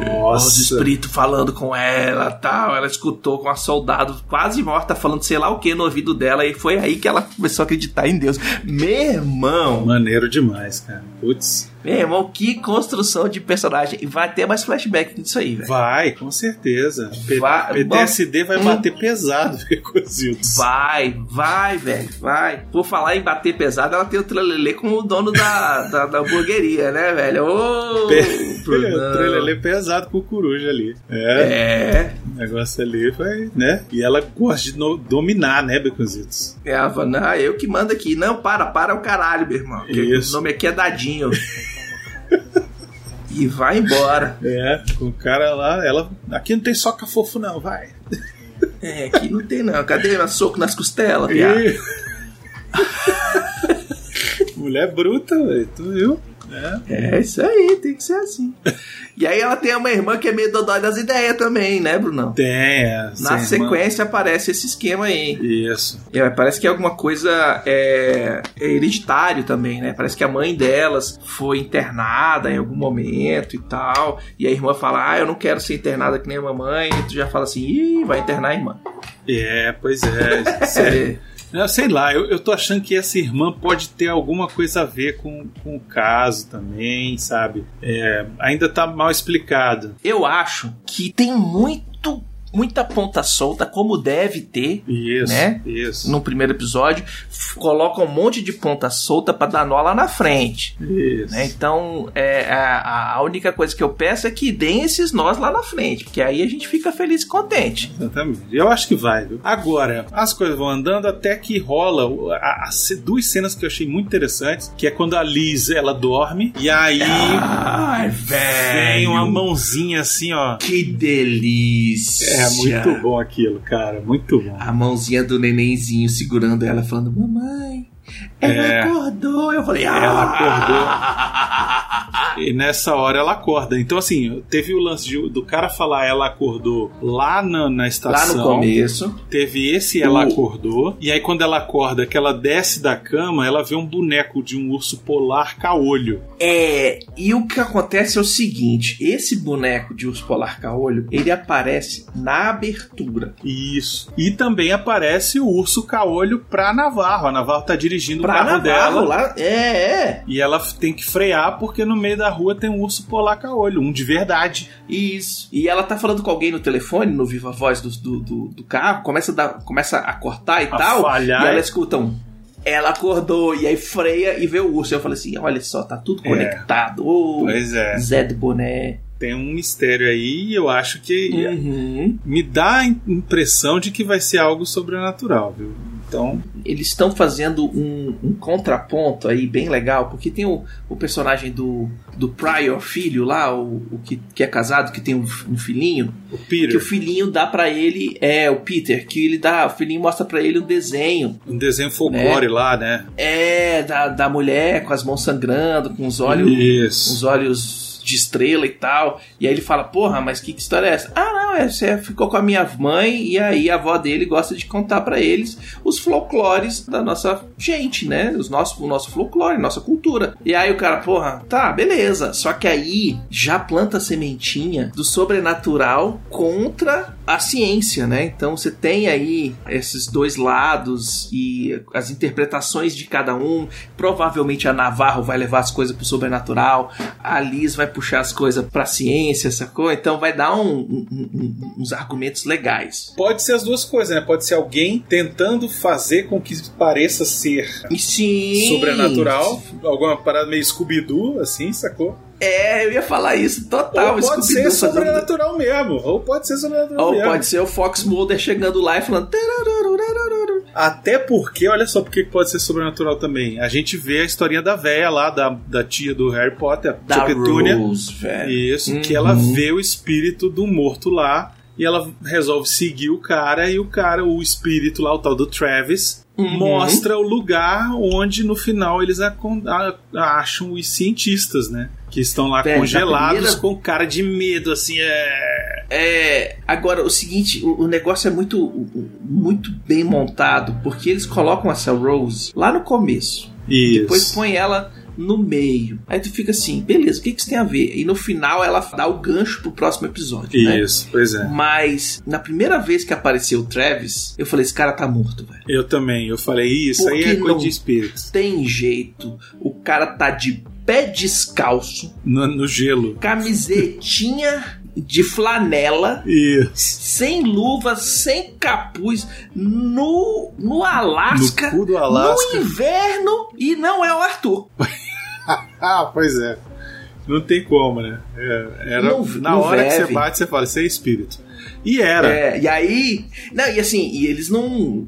Ó, Os Nossa. espíritos falando com ela tal. Ela escutou com a soldado quase morta falando sei lá o que no ouvido dela. E foi aí que ela começou a acreditar em Deus. Meu irmão, Maneiro demais, cara. Putz. Meu irmão, que construção de personagem. E vai ter mais flashback disso aí, velho. Vai, com certeza. P- Vai- PTSD vai Hum. bater pesado, Cozildos. Vai, vai, velho, vai. Por falar em bater pesado, ela tem o trelelê com o dono da, da, da hamburgueria, né, velho? Ô, Brunão. trailer é pesado com o coruja ali. É, É, o negócio ali foi, né? E ela gosta de no- dominar, né, Beconzitos? É, ela falou, não, eu que mando aqui. Não, para, para o caralho, meu irmão. Isso. O nome aqui é Dadinho. E vai embora. É, com o cara lá, ela. Aqui não tem soca fofo, não, vai. É, aqui não tem não. Cadê meu soco nas costelas? E... Mulher bruta, velho, tu viu? É. É isso aí, tem que ser assim. E aí ela tem uma irmã que é meio dodói das ideias também, né, Brunão? Tem, é. Na sem irmã. sequência aparece esse esquema aí. Isso. É, parece que é alguma coisa é, é hereditário também, né? Parece que a mãe delas foi internada em algum momento e tal. E a irmã fala: Ah, eu não quero ser internada que nem a mamãe. E tu já fala assim: Ih, vai internar a irmã. É, pois é. Sei, eu sei lá, eu, eu tô achando que essa irmã pode ter alguma coisa a ver com, com o caso também, sabe? É, ainda tá mal explicado. Eu acho que tem muito, muita ponta solta, como deve ter. Isso, Né? isso. No primeiro episódio, coloca um monte de ponta solta pra dar nó lá na frente. Isso. né? Então, é, a, a única coisa que eu peço é que deem esses nós lá na frente, porque aí a gente fica feliz e contente. Exatamente. Eu acho que vai, viu? Agora, as coisas vão andando até que rola a- as duas cenas que eu achei muito interessantes, que é quando a Liz, ela dorme, e aí Ai, vem uma mãozinha assim, ó. Que delícia! É muito bom aquilo, cara, muito bom. A mãozinha do nenenzinho segurando ela, falando: Mamãe, ela É. acordou. Eu falei: ah, Ela E nessa hora ela acorda. Então, assim, teve o lance de- do cara falar ela acordou lá na, na Lá estação. no começo. Teve esse ela O- acordou. E aí, quando ela acorda, que ela desce da cama, ela vê um boneco de um urso polar caolho. É, e o que acontece é o seguinte: esse boneco de urso polar caolho, ele aparece na abertura. Isso. E também aparece o urso caolho pra Navarro. A Navarro tá dirigindo Pra carro Navarro, dela. lá. É, é. E ela tem que frear porque no meio da rua tem um urso polar caolho, um de verdade. Isso. E ela tá falando com alguém no telefone, no viva voz do, do, do, do carro, começa a, dar, começa a cortar e A tal. falhar. E ela escuta um. Ela acordou e aí freia e vê o urso. Eu falei assim: olha só, tá tudo É. conectado. Ô, Pois é. Zé do Boné. Tem um mistério aí e eu acho que Uhum. me dá a impressão de que vai ser algo sobrenatural, viu? Então, Eles estão fazendo um, um contraponto aí bem legal, porque tem o, o personagem do, do Prior filho lá, o, o que, que é casado, que tem um, um filhinho, o que Peter, o filhinho dá pra ele, é o Peter, que ele dá, o filhinho mostra pra ele um desenho um desenho folclore lá, né? É, da, da mulher com as mãos sangrando, com os olhos, Isso. os olhos de estrela e tal. E aí ele fala, porra, mas que, que história é essa? Ah, não, é, você ficou com a minha mãe e aí a avó dele gosta de contar para eles os folclores da nossa gente, né? Os nossos, o nosso folclore, nossa cultura. E aí o cara, porra, tá, beleza. Só que aí já planta a sementinha do sobrenatural contra a ciência, né? Então você tem aí esses dois lados e as interpretações de cada um. Provavelmente a Navarro vai levar as coisas pro sobrenatural, a Liz vai puxar as coisas pra ciência, sacou? Então vai dar um, um, um, uns argumentos legais. Pode ser as duas coisas, né? Pode ser alguém tentando fazer com que pareça ser Sim. sobrenatural, alguma parada meio Scooby-Doo, assim, sacou? É, eu ia falar isso total. Ou pode ser sobrenatural mesmo. Ou pode ser sobrenatural Ou mesmo. pode ser o Fox Mulder chegando lá e falando. Até porque, olha só porque pode ser sobrenatural também. A gente vê a historinha da véia lá, da, da tia do Harry Potter, da Petúnia. Rose, velho. Isso, Uhum. que ela vê o espírito do morto lá. E ela resolve seguir o cara, e o cara, o espírito lá, o tal do Travis, Uhum. mostra o lugar onde no final eles acham os cientistas, né? Que estão lá na congelados primeira- com cara de medo, assim, é. É, agora o seguinte, o, o negócio é muito, muito bem montado, porque eles colocam essa Rose lá no começo, Isso. depois põe ela no meio. Aí tu fica assim, beleza, o que, que isso tem a ver? E no final ela dá o gancho pro próximo episódio, né? Isso, pois é. Mas na primeira vez que apareceu o Travis, eu falei: esse cara tá morto, velho. Eu também, eu falei, isso aí Por que é coisa de espírito. Tem jeito. O cara tá de pé descalço, No, no gelo. camisetinha de flanela. Isso. sem luva, sem capuz, no, no Alasca, No cu do Alasca. no inverno, e não é o Arthur. Ah, pois é. Não tem como, né? É, era, Não- na não hora que você bate, você fala, isso é espírito. E era. É, e aí. Não, e assim, e eles não.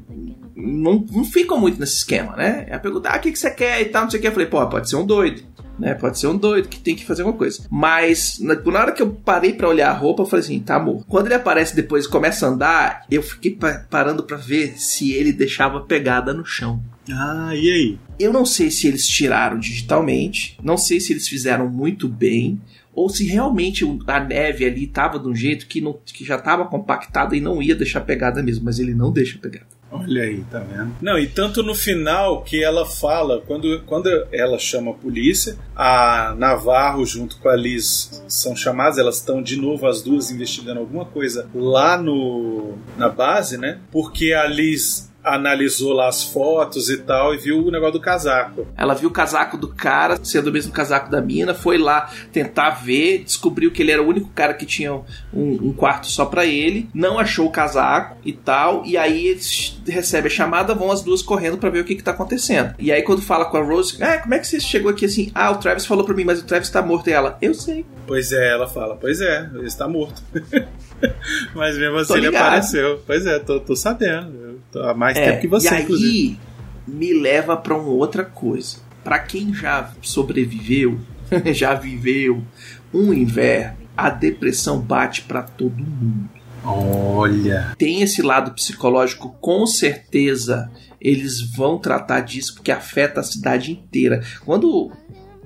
Não, não ficam muito nesse esquema, né? É a pergunta, ah, o que, que você quer e tal, não sei o que. Eu falei, pô, pode ser um doido. Né? Pode ser um doido que tem que fazer alguma coisa. Mas na, na hora que eu parei pra olhar a roupa, eu falei assim, tá amor. Quando ele aparece depois e começa a andar, eu fiquei pa- parando pra ver se ele deixava pegada no chão. Ah, e aí? Eu não sei se eles tiraram digitalmente, não sei se eles fizeram muito bem, ou se realmente a neve ali estava de um jeito que, não, que já estava compactada e não ia deixar pegada mesmo, mas ele não deixa pegada. Olha aí, tá vendo? Não, e tanto no final que ela fala, quando, quando ela chama a polícia, a Navarro junto com a Liz são chamadas, elas estão de novo as duas investigando alguma coisa lá no na base, né? Porque a Liz analisou lá as fotos e tal e viu o negócio do casaco. Ela viu o casaco do cara, sendo o mesmo casaco da mina, foi lá tentar ver, descobriu que ele era o único cara que tinha um, um quarto só pra ele, não achou o casaco e tal, e aí eles recebem a chamada, vão as duas correndo pra ver o que que tá acontecendo. E aí quando fala com a Rose, ah, como é que você chegou aqui assim? Ah, o Travis falou pra mim, mas o Travis tá morto. E ela, eu sei. Pois é, ela fala, pois é, ele está morto. Mas mesmo assim ele apareceu. Pois é, tô, tô sabendo. Tô há mais tempo que você, É, e aí inclusive. me leva pra uma outra coisa. Pra quem já sobreviveu, já viveu um inverno, a depressão bate pra todo mundo. Olha. Tem esse lado psicológico, com certeza eles vão tratar disso porque afeta a cidade inteira. Quando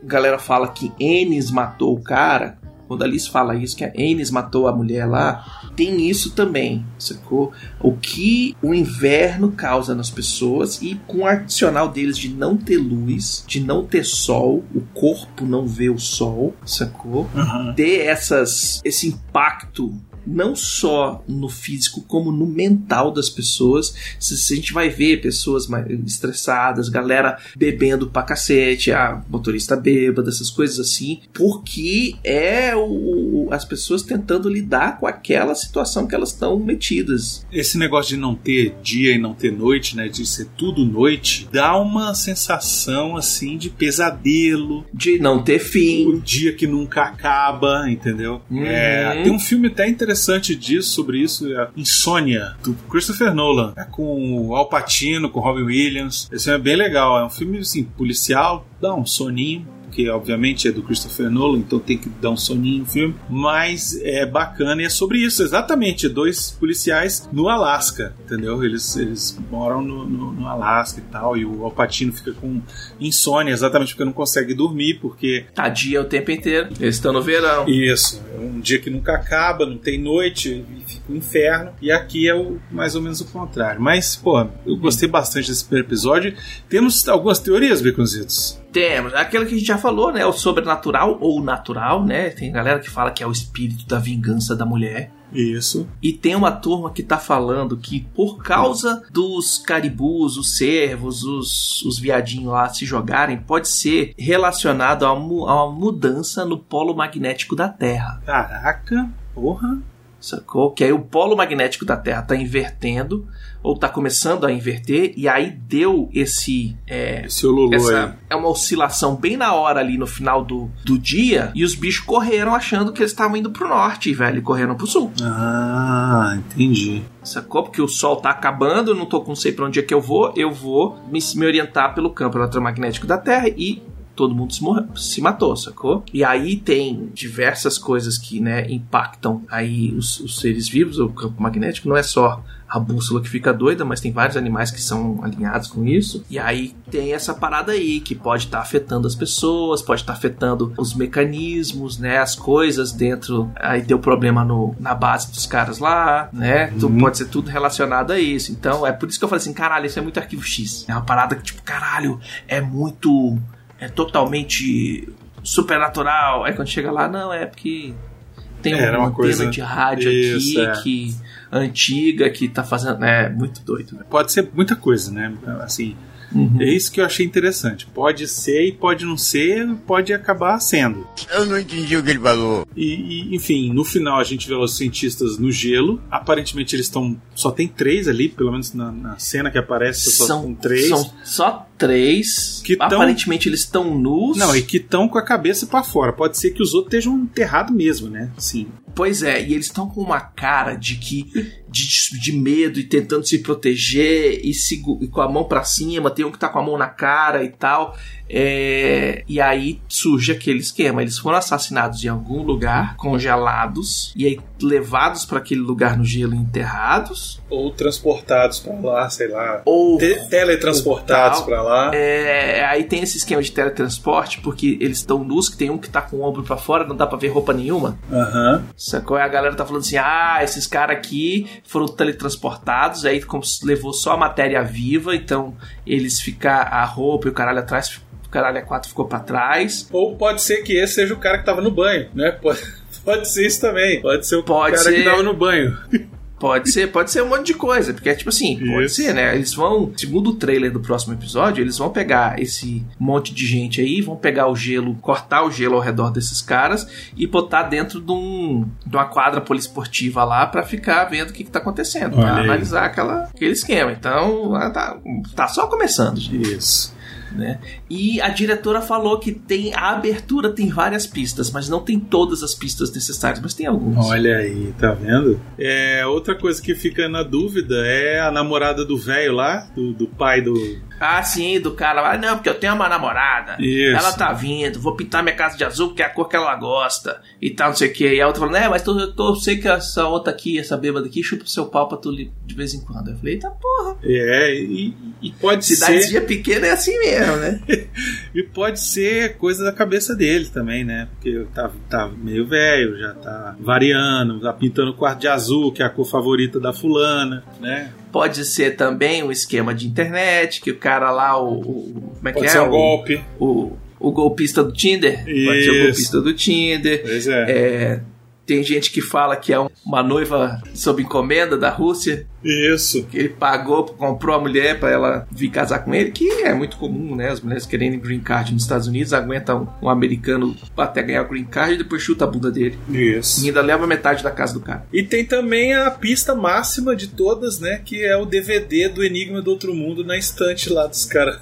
a galera fala que Enes matou o cara, quando a Alice fala isso, que a Enes matou a mulher lá, tem isso também, sacou? O que o inverno causa nas pessoas e com o adicional deles de não ter luz, de não ter sol, o corpo não vê o sol, sacou? Uhum. ter essas, esse impacto não só no físico como no mental das pessoas. Se, se a gente vai ver pessoas mais estressadas, galera bebendo pra cacete, a motorista bêbada, essas coisas assim, porque é o, as pessoas tentando lidar com aquela situação que elas estão metidas. Esse negócio de não ter dia e não ter noite, né? De ser tudo noite, dá uma sensação assim de pesadelo. De não ter O fim. dia que nunca acaba, entendeu? Uhum. É, tem um filme até interessante disso, sobre isso, é Insônia, do Christopher Nolan. É com o Al Pacino, com o Robin Williams. Esse filme é bem legal. É um filme, assim, policial, dá um soninho, porque obviamente é do Christopher Nolan, então tem que dar um soninho no filme. Mas é bacana e é sobre isso, exatamente. Dois policiais no Alasca, entendeu? Eles, eles moram no, no, no Alasca e tal, e o Alpatino fica com insônia, exatamente porque não consegue dormir, porque. Tá dia o tempo inteiro, eles estão no verão. Isso, é um dia que nunca acaba, não tem noite, e fica um inferno. E aqui é o, mais ou menos o contrário. Mas, pô, eu gostei bastante desse primeiro episódio. Temos algumas teorias, Beconzitos. Temos, aquilo que a gente já falou, né? O sobrenatural ou natural, né? Tem galera que fala que é o espírito da vingança da mulher. Isso. E tem uma turma que tá falando que por causa dos caribus, os cervos, os, os viadinhos lá se jogarem, pode ser relacionado a, mu- a uma mudança no polo magnético da Terra. Caraca, porra. Sacou? Que aí o polo magnético da Terra tá invertendo, ou tá começando a inverter, e aí deu esse. É, Esse Ololô aí. essa é uma oscilação bem na hora ali no final do, do dia, e os bichos correram achando que eles estavam indo pro norte, velho, e correram pro sul. Ah, entendi. Sacou? Porque o sol tá acabando, eu não tô com sei pra onde é que eu vou, eu vou me, me orientar pelo campo eletromagnético da Terra e todo mundo se, morre, se matou, sacou? E aí tem diversas coisas que, né, impactam aí os, os seres vivos, o campo magnético, não é só a bússola que fica doida, mas tem vários animais que são alinhados com isso. E aí tem essa parada aí que pode estar afetando as pessoas, pode estar afetando os mecanismos, né, as coisas dentro. Aí deu problema no, na base dos caras lá, né? Tu- Uhum. Pode ser tudo relacionado a isso. Então é por isso que eu falei assim, caralho, isso é muito arquivo X. É uma parada que tipo, caralho, é muito é totalmente supernatural. Aí quando chega lá, não, é porque tem Era uma uma coisa- antena de rádio Isso, aqui é. que antiga que tá fazendo, é muito doido. Né? Pode ser muita coisa, né? Assim, Uhum. é isso que eu achei interessante. Pode ser e pode não ser, pode acabar sendo. Eu não entendi o que ele falou. E, e, enfim, no final a gente vê os cientistas no gelo. Aparentemente eles estão. Só tem três ali, pelo menos na, na cena que aparece, só São, tem três. são só três. Que tão- Aparentemente eles estão nus. Não, e que estão com a cabeça pra fora. Pode ser que os outros estejam enterrados mesmo, né? Sim. Pois é, e eles estão com uma cara de que de, de medo e tentando se proteger e, segu- e com a mão pra cima, tem um que tá com a mão na cara e tal. É, e aí surge aquele esquema. Eles foram assassinados em algum lugar, congelados, e aí levados para aquele lugar no gelo e enterrados. Ou transportados pra lá, sei lá. Ou Te- teletransportados Tal. pra lá. É, aí tem esse esquema de teletransporte, porque eles estão nus, que tem um que tá com o ombro pra fora, não dá pra ver roupa nenhuma. Aham. Sacou? Aí a galera tá falando assim: ah, esses caras aqui foram teletransportados, aí como levou só a matéria viva, então eles ficar a roupa e o caralho atrás, caralho a quatro ficou pra trás. Ou pode ser que esse seja o cara que tava no banho, né? Pode, pode ser isso também. Pode ser o Pode cara que ser. tava no banho. Pode ser, pode ser um monte de coisa, porque é tipo assim, pode Isso. ser, né? Eles vão, segundo o trailer do próximo episódio, eles vão pegar esse monte de gente aí, vão pegar o gelo, cortar o gelo ao redor desses caras e botar dentro de, um, de uma quadra poliesportiva lá pra ficar vendo o que, que tá acontecendo, Olha pra aí. analisar aquela, aquele esquema. Então, tá, tá só começando, gente, Isso. Né? E a diretora falou que tem a abertura tem várias pistas, mas não tem todas as pistas necessárias, mas tem algumas. Olha aí, tá vendo? É, outra coisa que fica na dúvida é a namorada do velho lá, do, do pai do. Ah, sim, do cara lá. Não, porque eu tenho uma namorada. Isso. Ela tá vindo, vou pintar minha casa de azul, porque é a cor que ela gosta. E tal, não sei o que. E a outra falando, é, mas tô, eu tô, sei que essa outra aqui, essa bêbada aqui, chupa o seu pau pra tu de vez em quando. Eu falei, tá porra. É, e, e pode ser. Cidadezinha pequena é assim mesmo, né? E pode ser coisa da cabeça dele também, né? Porque tá, tá meio velho, já tá variando, tá pintando o quarto de azul, que é a cor favorita da fulana, né? Pode ser também um esquema de internet, que o cara lá, o. o- como é que Pode é? ser um O- golpe. O, o golpista do Tinder. Pode ser o Isso. golpista do Tinder. Pois é. É, tem gente que fala que é um- uma noiva sob encomenda da Rússia. Isso. que ele pagou, comprou a mulher pra ela vir casar com ele, que é muito comum, né? As mulheres querendo green card nos Estados Unidos, aguentam um americano até ganhar o green card e depois chuta a bunda dele. Isso. E ainda leva metade da casa do cara. E tem também a pista máxima de todas, né? Que é o DVD do Enigma do Outro Mundo na estante lá dos caras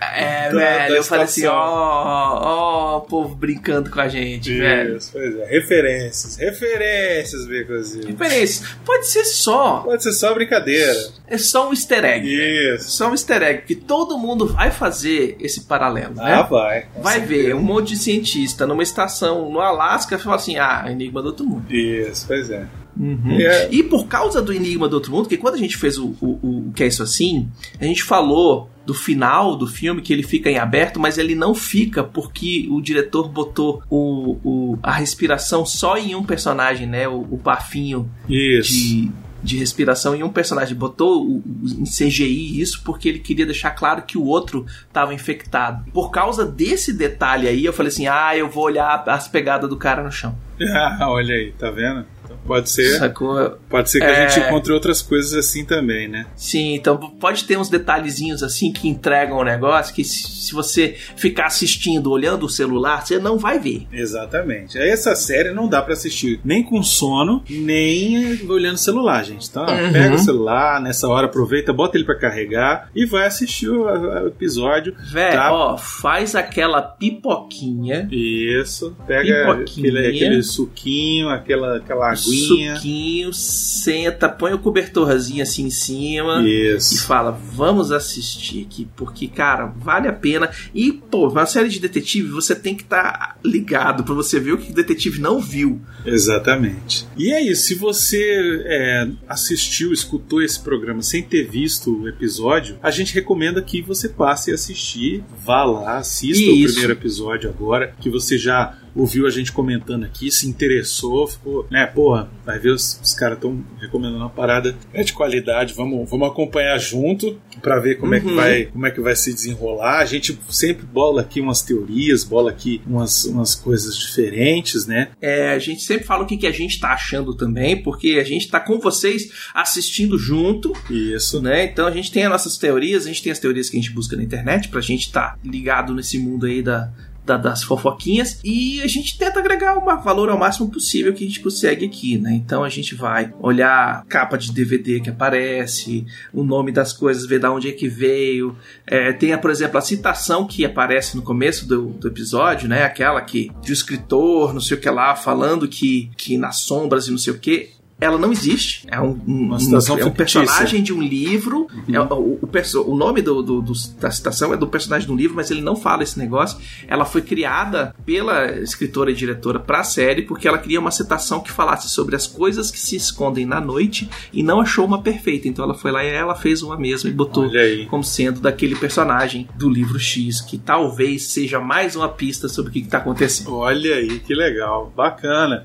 É, Da- velho, da eu falei assim, ó, ó, o povo brincando com a gente, velho. Isso, pois é. Referências. Referências, Becozinho. Referência. Pode ser só, Pode ser só brincadeira. é só um easter egg. Isso. Só um easter egg, porque todo mundo vai fazer esse paralelo, né? Ah, vai. Vai certeza. ver um monte de cientista numa estação no Alasca e fala assim: ah, Enigma do Outro Mundo. Isso, pois é. Uhum. É. E por causa do Enigma do Outro Mundo, que quando a gente fez o, o, o Que é Isso Assim, a gente falou do final do filme que ele fica em aberto, mas ele não fica porque o diretor botou o, o, a respiração só em um personagem, né? O, o bafinho Isso. de, de respiração em um personagem. Botou o- o- em CGI isso porque ele queria deixar claro que o outro estava infectado. Por causa desse detalhe aí, eu falei assim: ah, eu vou olhar as pegadas do cara no chão. Ah, olha aí, tá vendo? Pode ser. Sacou? Pode ser que É. a gente encontre outras coisas assim também, né? Sim, então pode ter uns detalhezinhos assim que entregam o negócio que se, você ficar assistindo, olhando o celular, você não vai ver. Exatamente. Essa série não dá pra assistir nem com sono, nem olhando o celular, gente. Ó, Uhum. pega o celular, nessa hora aproveita, bota ele pra carregar e vai assistir o, o episódio. Velho, Tá. ó, faz aquela pipoquinha, Isso. Pega Pipoquinha. aquele, aquele suquinho, aquela, aquela aguinha. Suquinho, senta, põe o cobertorzinho assim em cima. E Isso. fala, vamos assistir aqui, porque, cara, vale a pena. E, pô, uma série de detetive, você tem que estar ligado pra você ver o que o detetive não viu. Exatamente. E é isso. Se você é, assistiu, escutou esse programa sem ter visto o episódio, a gente recomenda que você passe a assistir. Vá lá, assista o Isso. primeiro episódio agora, que você já ouviu a gente comentando aqui, se interessou, ficou, né, porra, vai ver os, os caras estão recomendando uma parada é de qualidade, vamos, vamos acompanhar junto pra ver como é que Uhum. vai, como é que vai se desenrolar. A gente sempre bola aqui umas teorias, bola aqui umas, umas coisas diferentes, né? É, a gente sempre fala o que, que a gente tá achando também, porque a gente tá com vocês assistindo junto, Isso. né? Então a gente tem as nossas teorias, a gente tem as teorias que a gente busca na internet pra gente estar ligado nesse mundo aí da, da- das fofoquinhas e a gente tenta agregar um valor ao máximo possível que a gente consegue aqui, né? Então a gente vai olhar capa de DVD que aparece, o nome das coisas, ver da onde é que veio. É, tem, por exemplo, a citação que aparece no começo do, do episódio, né? Aquela que de um escritor, não sei o que lá, falando que, que nas sombras e não sei o que. Ela não existe. É um, um- Uma citação é um personagem de um livro. É, o, o, o nome do, do- do- da citação é do personagem do livro, mas ele não fala esse negócio. Ela foi criada pela escritora e diretora para a série porque ela queria uma citação que falasse sobre as coisas que se escondem na noite e não achou uma perfeita. Então ela foi lá e ela fez uma mesma e botou como sendo daquele personagem do livro X, que talvez seja mais uma pista sobre o que está acontecendo. Olha aí, que legal, bacana.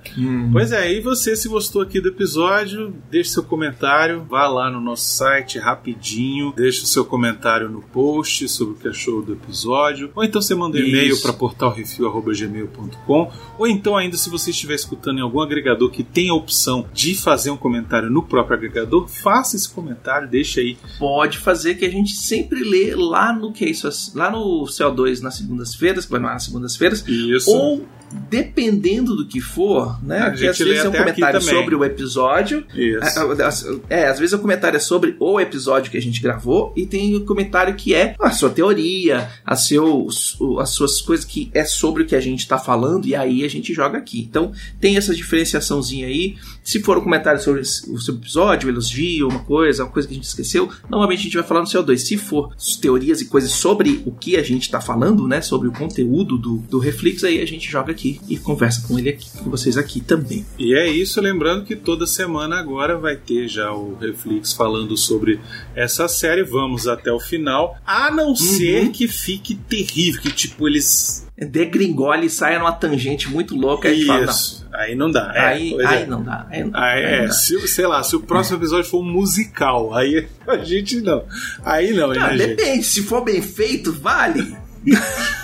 Pois é, e você, se gostou aqui do episódio, deixe seu comentário, vá lá no nosso site rapidinho, deixe o seu comentário no post sobre o que achou do episódio, ou então você manda um e-mail para portalrefil.gmail.com, ou então ainda se você estiver escutando em algum agregador que tem a opção de fazer um comentário no próprio agregador, faça esse comentário, deixe aí. pode fazer que a gente sempre lê lá no que é isso, lá no CO2 nas segundas-feiras, que vai nas segundas-feiras, Isso. ou dependendo do que for, né? A gente às vezes é um comentário sobre o episódio. Isso. É, às vezes o comentário é sobre o episódio que a gente gravou e tem o comentário que é a sua teoria, a seus, o- as suas coisas que é sobre o que a gente tá falando e aí a gente joga aqui. Então tem essa diferenciaçãozinha aí. Se for um comentário sobre o seu episódio, um elogio, uma coisa, uma coisa que a gente esqueceu, normalmente a gente vai falar no CO2. Se for teorias e coisas sobre o que a gente tá falando, né, sobre o conteúdo do, do Reflex, aí a gente joga aqui e conversa com ele aqui, com vocês aqui também. E é isso, lembrando que toda semana agora vai ter já o Reflex falando sobre essa série. Vamos até o final. A não ser que fique terrível, que tipo eles. degringole e saia numa tangente muito louca e gente fala, Isso. Aí não dá. É, aí, pois aí é. não dá. Aí não dá, Aí, aí é, não dá. se, sei lá, se o próximo episódio for um musical, aí a gente não. Aí não, Ah, né, gente? depende, se for bem feito, vale.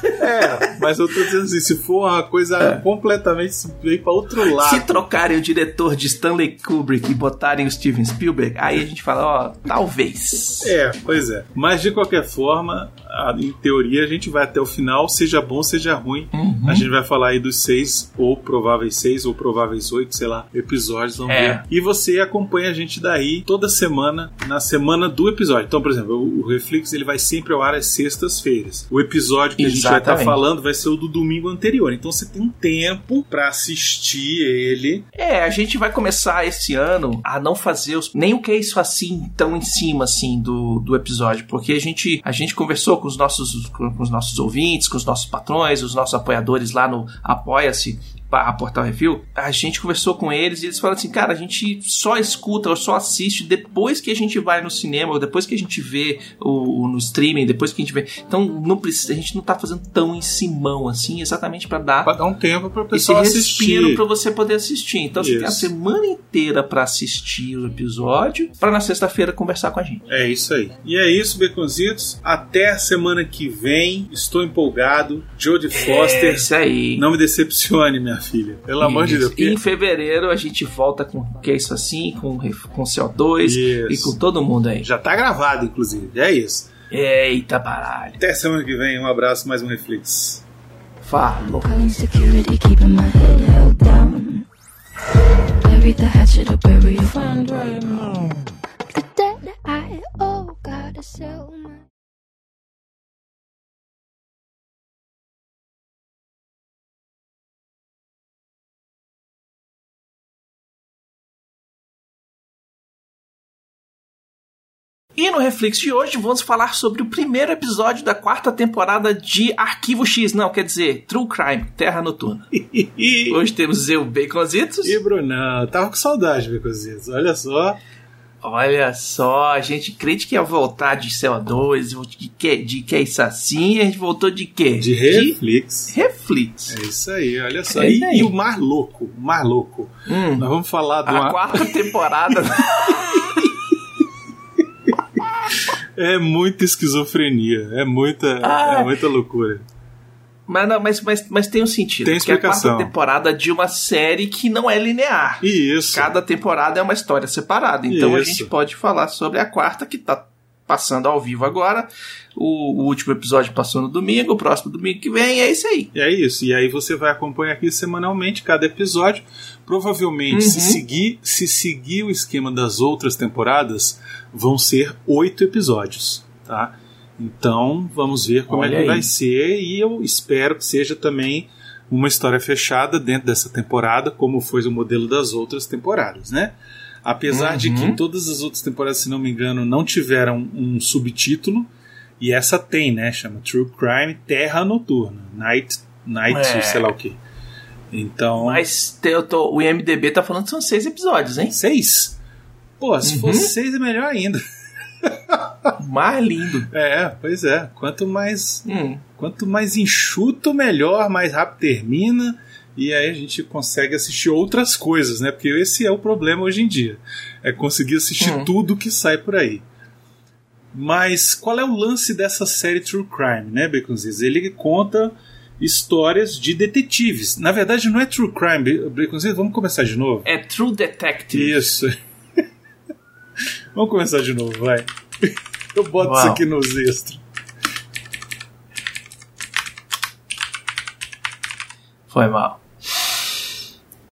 É, Mas eu tô dizendo assim, se for uma coisa é. completamente se veio para outro lado. Se trocarem o diretor de Stanley Kubrick e botarem o Steven Spielberg, aí a gente fala, ó, talvez. É, pois é. Mas de qualquer forma, em teoria a gente vai até o final, seja bom, seja ruim. Uhum. A gente vai falar aí dos seis, ou prováveis seis, ou prováveis oito, sei lá, episódios, vamos é. ver. E você acompanha a gente daí toda semana, na semana do episódio. Então, por exemplo, o Reflex ele vai sempre ao ar às sextas-feiras. O episódio que Exatamente. a gente vai estar tá falando vai ser o do domingo anterior. Então você tem tempo para assistir ele. É, a gente vai começar esse ano a não fazer os, nem o que é isso assim tão em cima assim do, do episódio, porque a gente a gente conversou com os nossos com os nossos ouvintes, com os nossos patrões, os nossos apoiadores lá no Apoia-se a Portal Review, a gente conversou com eles e eles falaram assim, cara, a gente só escuta ou só assiste depois que a gente vai no cinema, ou depois que a gente vê o, no streaming, depois que a gente vê. Então não precisa, a gente não tá fazendo tão em simão assim, exatamente para dar pra dar um tempo para pessoa esse assistir. respiro para você poder assistir. Então Isso. você tem a semana inteira para assistir o episódio, para na sexta-feira conversar com a gente. É isso aí. E é isso, Beconzitos. Até a semana que vem. Estou empolgado. Jodie Foster. É isso aí. Não me decepcione, minha filha. Pelo isso. amor de Deus. E em fevereiro a gente volta com que é isso assim, com, com CO2 isso. e com todo mundo aí. Já tá gravado, inclusive. É isso. Eita baralho. Até semana que vem. Um abraço, mais um Reflex. Falou. E no Reflex de hoje vamos falar sobre o primeiro episódio da quarta temporada de Arquivo X, não, quer dizer, True Crime, Terra Noturna. hoje temos eu, Baconzitos. E Brunão, tava com saudade, Baconzitos, olha só. Olha só, a gente crente que ia voltar de CO2, de que, de que é isso assim, a gente voltou de quê? De Reflex. De Reflex. É isso aí, olha só. É e, e, o Mar Louco, o Mar Louco. Hum, Nós vamos falar do... A quarta temporada... É muita esquizofrenia, é muita, ah, é muita loucura. Mas, não, mas, mas, mas tem um sentido. Tem explicação. é a quarta temporada de uma série que não é linear. Isso. Cada temporada é uma história separada. Então Isso. a gente pode falar sobre a quarta que tá passando ao vivo agora. O, o, último episódio passou no domingo, o próximo domingo que vem, é isso aí. É isso. E aí você vai acompanhar aqui semanalmente cada episódio. Provavelmente, uhum. se seguir se seguir o esquema das outras temporadas, vão ser oito episódios, tá? Então vamos ver como Olha é que vai ser e eu espero que seja também uma história fechada dentro dessa temporada, como foi o modelo das outras temporadas, né? Apesar uhum. de que uhum. todas as outras temporadas, se não me engano, não tiveram um subtítulo, e essa tem, né? Chama True Crime Terra Noturna. Night, Night é. sei lá o que. Então. Mas eu tô, o IMDB tá falando que são seis episódios, hein? Seis? Pô, se uhum. fosse seis é melhor ainda. mais lindo. É, pois é. Quanto mais, hum. quanto mais enxuto, melhor, mais rápido termina e aí a gente consegue assistir outras coisas, né? Porque esse é o problema hoje em dia. É conseguir assistir uhum. tudo que sai por aí. Mas qual é o lance dessa série True Crime, né, Baconzitos? Ele conta histórias de detetives. Na verdade, não é True Crime, Baconzitos, vamos começar de novo? É True Detective. Isso. vamos começar de novo, vai. Eu boto Uau. isso aqui nos extras. Foi mal.